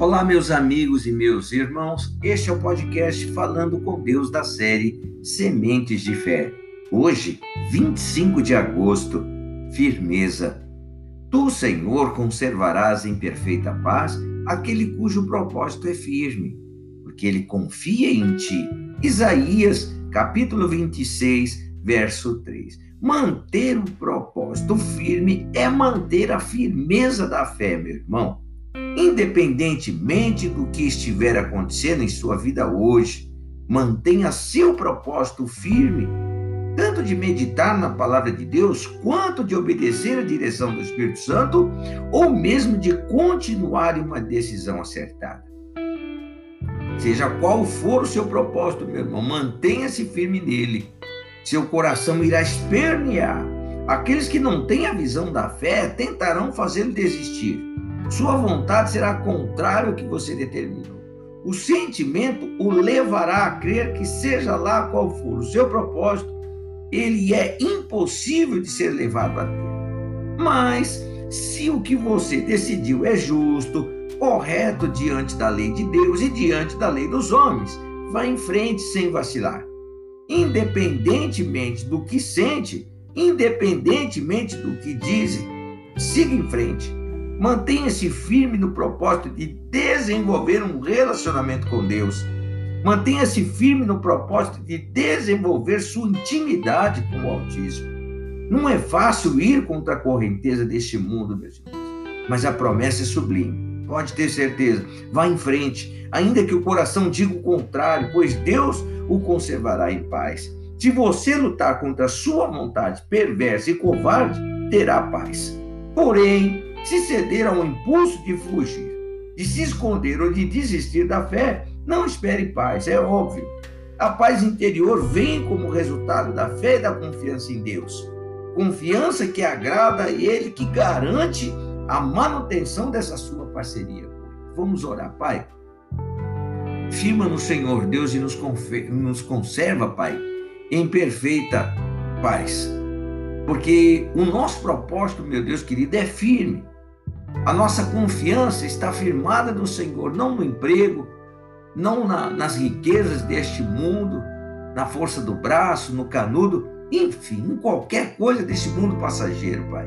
Olá, meus amigos e meus irmãos. Este é o podcast Falando com Deus da série Sementes de Fé. Hoje, 25 de agosto, firmeza. Tu, Senhor, conservarás em perfeita paz aquele cujo propósito é firme, porque ele confia em ti. Isaías, capítulo 26, verso 3. Manter o propósito firme é manter a firmeza da fé, meu irmão independentemente do que estiver acontecendo em sua vida hoje, mantenha seu propósito firme, tanto de meditar na palavra de Deus, quanto de obedecer à direção do Espírito Santo, ou mesmo de continuar em uma decisão acertada. Seja qual for o seu propósito, meu irmão, mantenha-se firme nele. Seu coração irá espernear. Aqueles que não têm a visão da fé tentarão fazê-lo desistir sua vontade será contrária ao que você determinou. O sentimento o levará a crer que, seja lá qual for o seu propósito, ele é impossível de ser levado a ter. Mas, se o que você decidiu é justo, correto diante da lei de Deus e diante da lei dos homens, vá em frente sem vacilar. Independentemente do que sente, independentemente do que dizem, siga em frente Mantenha-se firme no propósito de desenvolver um relacionamento com Deus. Mantenha-se firme no propósito de desenvolver sua intimidade com o Altíssimo. Não é fácil ir contra a correnteza deste mundo, meus irmãos, mas a promessa é sublime. Pode ter certeza. Vá em frente, ainda que o coração diga o contrário, pois Deus o conservará em paz. Se você lutar contra a sua vontade perversa e covarde, terá paz. Porém, se ceder ao impulso de fugir, de se esconder ou de desistir da fé, não espere paz, é óbvio. A paz interior vem como resultado da fé e da confiança em Deus. Confiança que agrada a Ele, que garante a manutenção dessa sua parceria. Vamos orar, Pai. Firma no Senhor Deus e nos, nos conserva, Pai, em perfeita paz. Porque o nosso propósito, meu Deus querido, é firme. A nossa confiança está firmada no Senhor, não no emprego, não na, nas riquezas deste mundo, na força do braço, no canudo, enfim, em qualquer coisa desse mundo passageiro, Pai.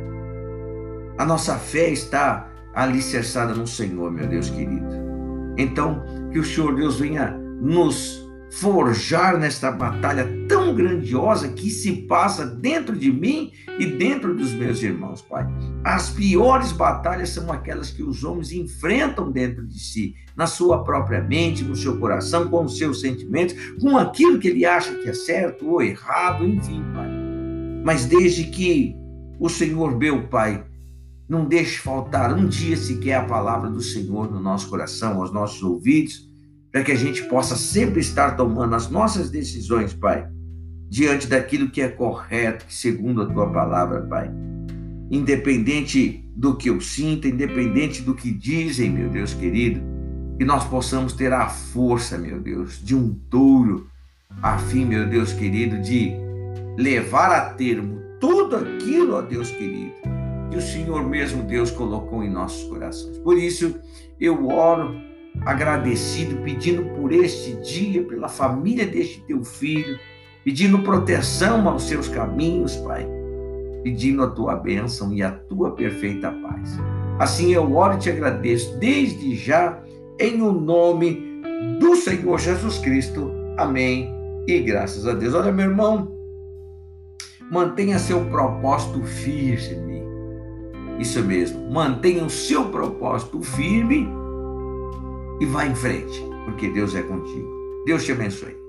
A nossa fé está alicerçada no Senhor, meu Deus querido. Então, que o Senhor Deus venha nos forjar nesta batalha tão grandiosa que se passa dentro de mim e dentro dos meus irmãos, Pai. As piores batalhas são aquelas que os homens enfrentam dentro de si, na sua própria mente, no seu coração, com os seus sentimentos, com aquilo que ele acha que é certo ou errado, enfim, Pai. Mas desde que o Senhor, meu Pai, não deixe faltar um dia sequer a palavra do Senhor no nosso coração, aos nossos ouvidos, para que a gente possa sempre estar tomando as nossas decisões, Pai, diante daquilo que é correto, segundo a tua palavra, Pai. Independente do que eu sinta, independente do que dizem, meu Deus querido, que nós possamos ter a força, meu Deus, de um touro, a fim, meu Deus querido, de levar a termo tudo aquilo, ó Deus querido, que o Senhor mesmo, Deus, colocou em nossos corações. Por isso, eu oro agradecido, pedindo por este dia, pela família deste teu filho, pedindo proteção aos seus caminhos, Pai, pedindo a tua bênção e a tua perfeita paz. Assim eu oro e te agradeço desde já, em o nome do Senhor Jesus Cristo. Amém. E graças a Deus. Olha, meu irmão, mantenha seu propósito firme. Isso mesmo, mantenha o seu propósito firme e vá em frente, porque Deus é contigo. Deus te abençoe.